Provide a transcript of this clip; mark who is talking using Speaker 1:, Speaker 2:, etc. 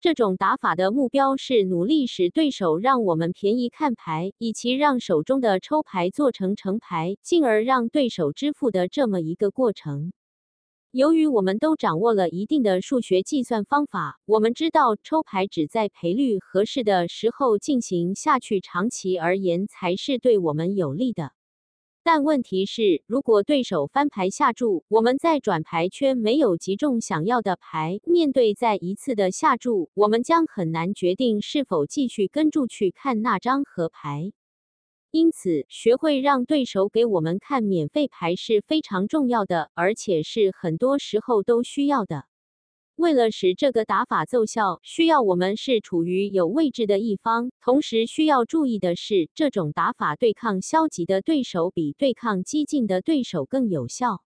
Speaker 1: 这种打法的目标是努力使对手让我们便宜看牌，以其让手中的抽牌做成成牌，进而让对手支付的这么一个过程。由于我们都掌握了一定的数学计算方法，我们知道抽牌只在赔率合适的时候进行下去，长期而言才是对我们有利的。但问题是，如果对手翻牌下注，我们在转牌圈没有击中想要的牌，面对再一次的下注，我们将很难决定是否继续跟注去看那张和牌。因此，学会让对手给我们看免费牌是非常重要的，而且是很多时候都需要的。为了使这个打法奏效，需要我们是处于有位置的一方。同时需要注意的是，这种打法对抗消极的对手比对抗激进的对手更有效。